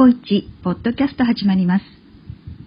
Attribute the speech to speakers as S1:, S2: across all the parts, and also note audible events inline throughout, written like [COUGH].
S1: 小一ポッドキャスト始まります。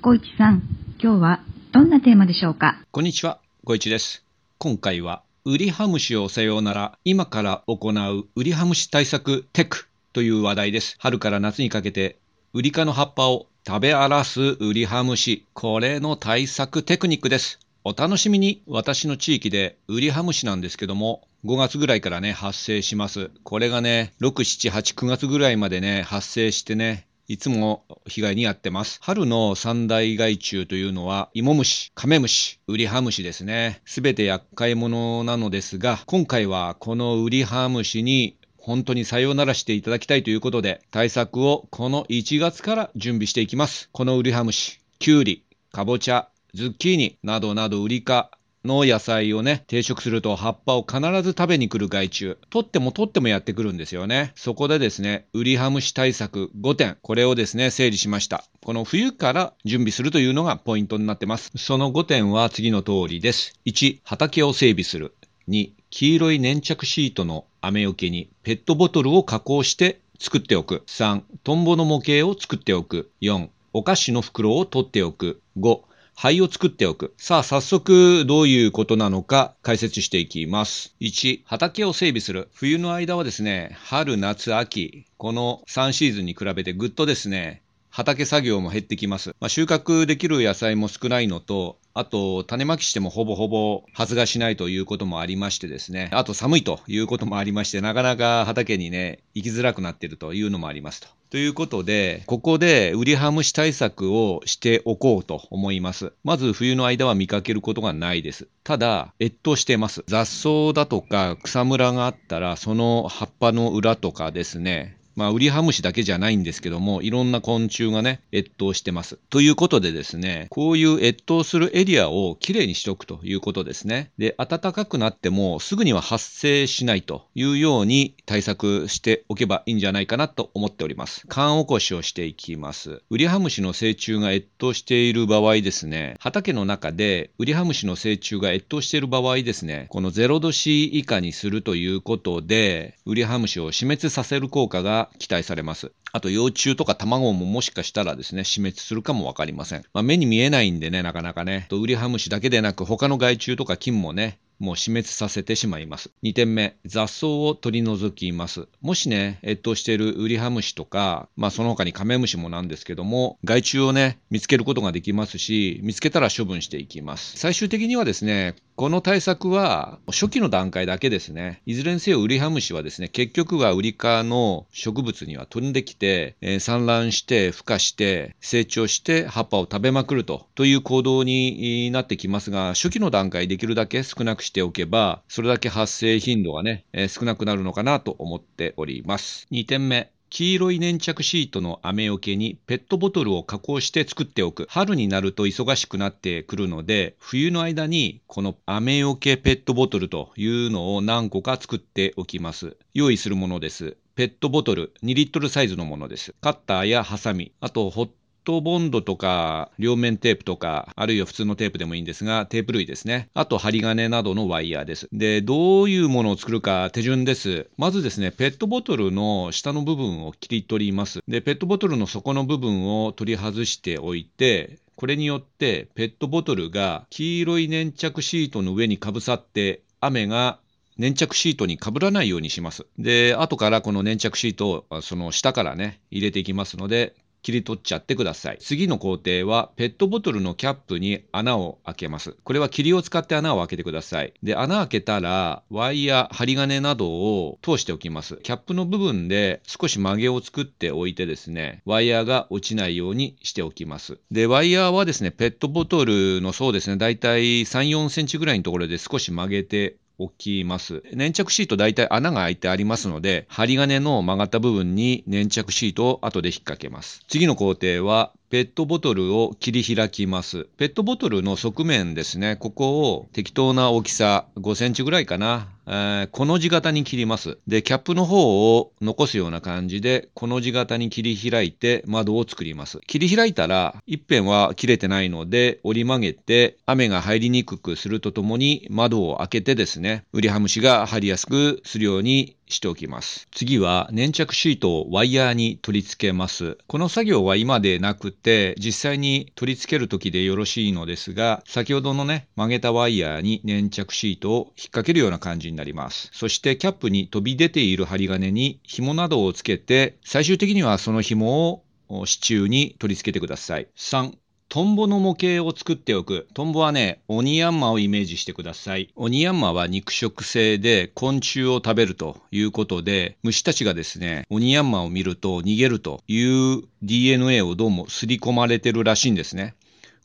S1: 小一さん、今日はどんなテーマでしょうか？
S2: こんにちは、ごいちです。今回は、ウリハムシをさようなら、今から行うウリハムシ対策テクという話題です。春から夏にかけて、ウリ科の葉っぱを食べ荒らすウリハムシ、これの対策テクニックです。お楽しみに私の地域でウリハムシなんですけども、5月ぐらいからね、発生します。これがね、6、7、8、9月ぐらいまでね、発生してね、いつも被害に遭ってます。春の三大害虫というのは、芋虫、カメムシ、ウリハムシですね。すべて厄介者なのですが、今回はこのウリハムシに本当にさようならしていただきたいということで、対策をこの1月から準備していきます。このウリハムシ、キュウリ、かぼちゃ、ズッキーニなどなどウリ科の野菜をね、定食すると葉っぱを必ず食べに来る害虫。取っても取ってもやってくるんですよね。そこでですね、ウリハムシ対策5点。これをですね、整理しました。この冬から準備するというのがポイントになってます。その5点は次の通りです。1、畑を整備する。2、黄色い粘着シートの雨よけにペットボトルを加工して作っておく。3、トンボの模型を作っておく。4、お菓子の袋を取っておく。5、灰を作っておく。さあ、早速どういうことなのか解説していきます。1、畑を整備する。冬の間はですね、春、夏、秋、この3シーズンに比べてぐっとですね、畑作業も減ってきます。まあ、収穫できる野菜も少ないのと、あと、種まきしてもほぼほぼ発芽しないということもありましてですね、あと寒いということもありまして、なかなか畑にね、行きづらくなっているというのもありますと。ということで、ここでウリハムシ対策をしておこうと思います。まず冬の間は見かけることがないです。ただ、越冬してます。雑草だとか草むらがあったら、その葉っぱの裏とかですね、まあ、ウリハムシだけじゃないんですけども、いろんな昆虫がね、越冬してます。ということでですね、こういう越冬するエリアをきれいにしておくということですね。で、暖かくなってもすぐには発生しないというように対策しておけばいいんじゃないかなと思っております。缶起こしをしていきます。ウリハムシの成虫が越冬している場合ですね、畑の中でウリハムシの成虫が越冬している場合ですね、この0度 C 以下にするということで、ウリハムシを死滅させる効果が期待されます。あと幼虫とか卵ももしかしたらですね、死滅するかもわかりません。まあ、目に見えないんでね、なかなかね。とウリハムシだけでなく他の害虫とか菌もね、もう死滅させてしまいます。2点目、雑草を取り除きます。もしね、越冬しているウリハムシとか、まあその他にカメムシもなんですけども、害虫をね、見つけることができますし、見つけたら処分していきます。最終的にはですね、この対策は初期の段階だけですね。いずれにせよウリハムシはですね、結局はウリ科の植物には飛んできて、えー産卵して、孵化して、成長して葉っぱを食べまくると、という行動になってきますが、初期の段階できるだけ少なくしてしておけば、それだけ発生頻度がね、えー少なくなるのかなと思っております。2点目。黄色い粘着シートの雨よけにペットボトルを加工して作っておく。春になると忙しくなってくるので、冬の間にこの雨よけペットボトルというのを何個か作っておきます。用意するものです。ペットボトル2リットルサイズのものです。カッターやハサミ、あとホットボンドとか両面テープとか、あるいは普通のテープでもいいんですが、テープ類ですね。あと針金などのワイヤーです。で、どういうものを作るか手順です。まずですね、ペットボトルの下の部分を切り取ります。で、ペットボトルの底の部分を取り外しておいて、これによってペットボトルが黄色い粘着シートの上にかぶさって雨が粘着シートに被らないようにします。で、後からこの粘着シートをその下からね、入れていきますので、切り取っちゃってください。次の工程は、ペットボトルのキャップに穴を開けます。これは霧を使って穴を開けてください。で、穴開けたら、ワイヤー、針金などを通しておきます。キャップの部分で少し曲げを作っておいてですね、ワイヤーが落ちないようにしておきます。で、ワイヤーはですね、ペットボトルのそうですね、だいたい3、4センチぐらいのところで少し曲げて置きます。粘着シート大体穴が開いてありますので、針金の曲がった部分に粘着シートを後で引っ掛けます。次の工程は、ペットボトルを切り開きます。ペットボトルの側面ですね、ここを適当な大きさ、5センチぐらいかな、えー、この字型に切ります。で、キャップの方を残すような感じで、この字型に切り開いて窓を作ります。切り開いたら、一辺は切れてないので、折り曲げて、雨が入りにくくするとともに、窓を開けてですね、ウリハムシが入りやすくするようにしておきます。次は粘着シートをワイヤーに取り付けます。この作業は今でなくて、実際に取り付ける時でよろしいのですが、先ほどのね、曲げたワイヤーに粘着シートを引っ掛けるような感じになります。そしてキャップに飛び出ている針金に紐などをつけて、最終的にはその紐を支柱に取り付けてください。3、トンボの模型を作っておく。トンボはね、オニヤンマをイメージしてください。オニヤンマは肉食性で昆虫を食べるということで、虫たちがですね、オニヤンマを見ると逃げるという DNA をどうも刷り込まれてるらしいんですね。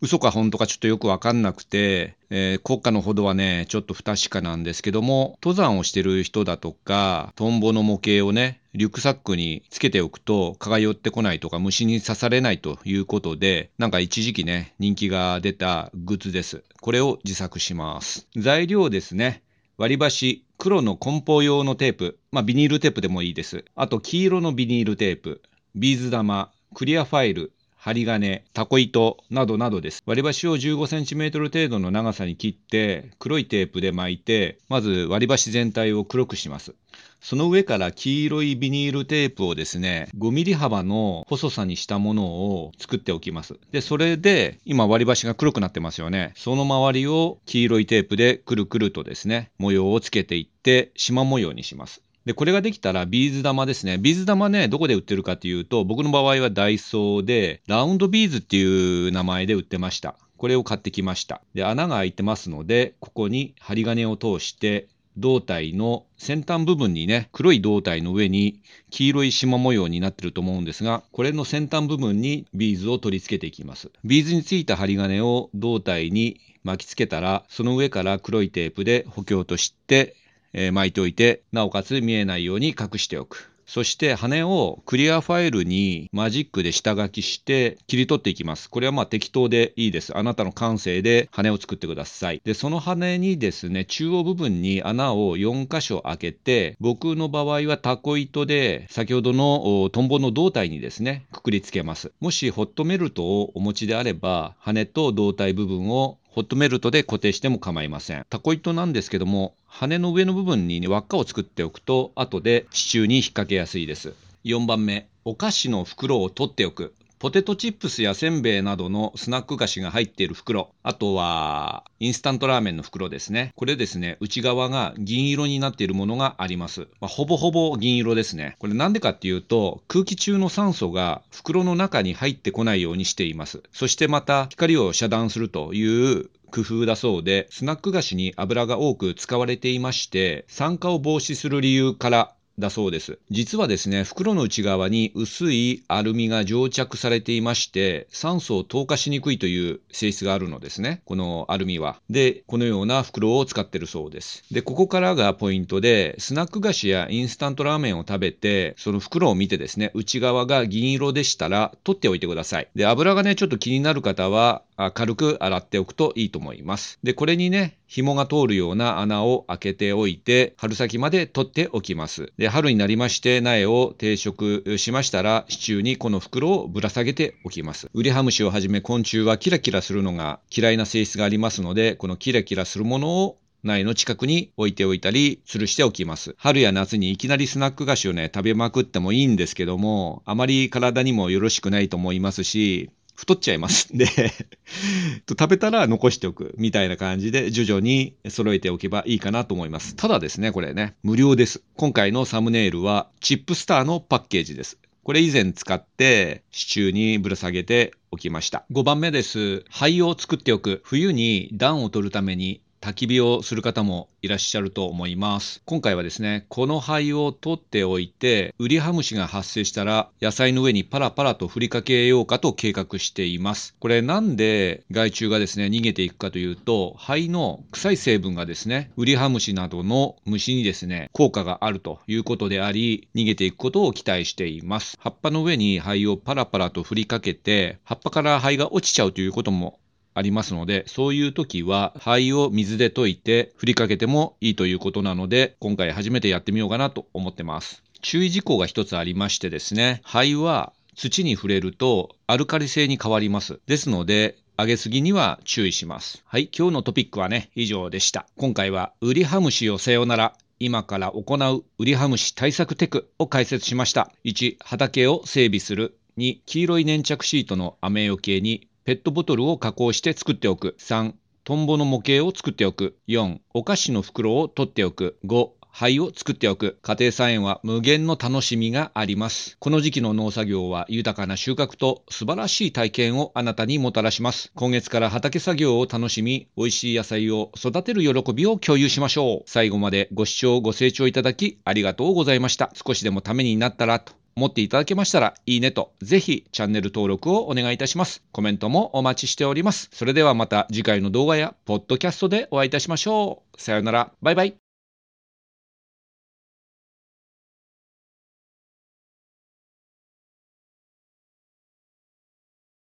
S2: 嘘か本当かちょっとよくわかんなくて、えー、国家のほどはね、ちょっと不確かなんですけども、登山をしてる人だとか、トンボの模型をね、リュックサックにつけておくと、蚊が寄ってこないとか、虫に刺されないということで、なんか一時期ね、人気が出たグッズです。これを自作します。材料ですね。割り箸、黒の梱包用のテープ、まあビニールテープでもいいです。あと黄色のビニールテープ、ビーズ玉、クリアファイル、針金、タコ糸などなどです。割り箸を15センチメートル程度の長さに切って、黒いテープで巻いて、まず割り箸全体を黒くします。その上から黄色いビニールテープをですね、5ミリ幅の細さにしたものを作っておきます。で、それで、今割り箸が黒くなってますよね。その周りを黄色いテープでくるくるとですね、模様をつけていって、縞模様にします。で、これができたらビーズ玉ですね。ビーズ玉ね、どこで売ってるかっていうと、僕の場合はダイソーで、ラウンドビーズっていう名前で売ってました。これを買ってきました。で、穴が開いてますので、ここに針金を通して、胴体の先端部分にね、黒い胴体の上に黄色い縞模様になってると思うんですが、これの先端部分にビーズを取り付けていきます。ビーズについた針金を胴体に巻きつけたら、その上から黒いテープで補強として、えー、巻いておいて、なおかつ見えないように隠しておく。そして羽をクリアファイルにマジックで下書きして切り取っていきます。これはまあ適当でいいです。あなたの感性で羽を作ってください。で、その羽にですね、中央部分に穴を4箇所開けて、僕の場合はタコ糸で先ほどのトンボの胴体にですね、くくりつけます。もしホットメルトをお持ちであれば、羽と胴体部分をホットメルトで固定しても構いません。タコ糸なんですけども、羽の上の部分に、ね、輪っかを作っておくと、後で地中に引っ掛けやすいです。4番目、お菓子の袋を取っておく。ポテトチップスやせんべいなどのスナック菓子が入っている袋、あとはインスタントラーメンの袋ですね。これですね、内側が銀色になっているものがあります。まあ、ほぼほぼ銀色ですね。これなんでかっていうと、空気中の酸素が袋の中に入ってこないようにしています。そしてまた光を遮断するという工夫だそうで、スナック菓子に油が多く使われていまして、酸化を防止する理由からだそうです。実はですね、袋の内側に薄いアルミが蒸着されていまして、酸素を透過しにくいという性質があるのですね。このアルミは。で、このような袋を使っているそうです。で、ここからがポイントで、スナック菓子やインスタントラーメンを食べて、その袋を見てですね、内側が銀色でしたら、取っておいてください。で、油がね、ちょっと気になる方は、軽く洗っておくといいと思います。で、これにね、紐が通るような穴を開けておいて、春先まで取っておきます。で、春になりまして苗を定食しましたら、支柱にこの袋をぶら下げておきます。ウリハムシをはじめ昆虫はキラキラするのが嫌いな性質がありますので、このキラキラするものを苗の近くに置いておいたり、吊るしておきます。春や夏にいきなりスナック菓子をね、食べまくってもいいんですけども、あまり体にもよろしくないと思いますし、太っちゃいますん [LAUGHS] で [LAUGHS] 食べたら残しておくみたいな感じで徐々に揃えておけばいいかなと思います。ただですね、これね、無料です。今回のサムネイルはチップスターのパッケージです。これ以前使って支柱にぶら下げておきました。5番目です。灰を作っておく。冬に暖を取るために焚き火をする方もいらっしゃると思います。今回はですね、この灰を取っておいて、ウリハムシが発生したら野菜の上にパラパラと振りかけようかと計画しています。これなんで害虫がですね、逃げていくかというと、灰の臭い成分がですね、ウリハムシなどの虫にですね、効果があるということであり、逃げていくことを期待しています。葉っぱの上に灰をパラパラと振りかけて、葉っぱから灰が落ちちゃうということもありますので、そういう時は灰を水で溶いて振りかけてもいいということなので、今回初めてやってみようかなと思ってます。注意事項が一つありましてですね、灰は土に触れるとアルカリ性に変わります。ですので、上げすぎには注意します。はい、今日のトピックはね、以上でした。今回は、ウリハムシをさよなら、今から行うウリハムシ対策テクを解説しました。1、畑を整備する。2、黄色い粘着シートの雨よけにペットボトルを加工して作っておく。3、トンボの模型を作っておく。4、お菓子の袋を取っておく。5、灰を作っておく。家庭菜園は無限の楽しみがあります。この時期の農作業は豊かな収穫と素晴らしい体験をあなたにもたらします。今月から畑作業を楽しみ、美味しい野菜を育てる喜びを共有しましょう。最後までご視聴ご清聴いただきありがとうございました。少しでもためになったらと思っていただけましたら、いいねと、ぜひチャンネル登録をお願いいたします。コメントもお待ちしております。それではまた次回の動画やポッドキャストでお会いいたしましょう。さようなら。バイバイ。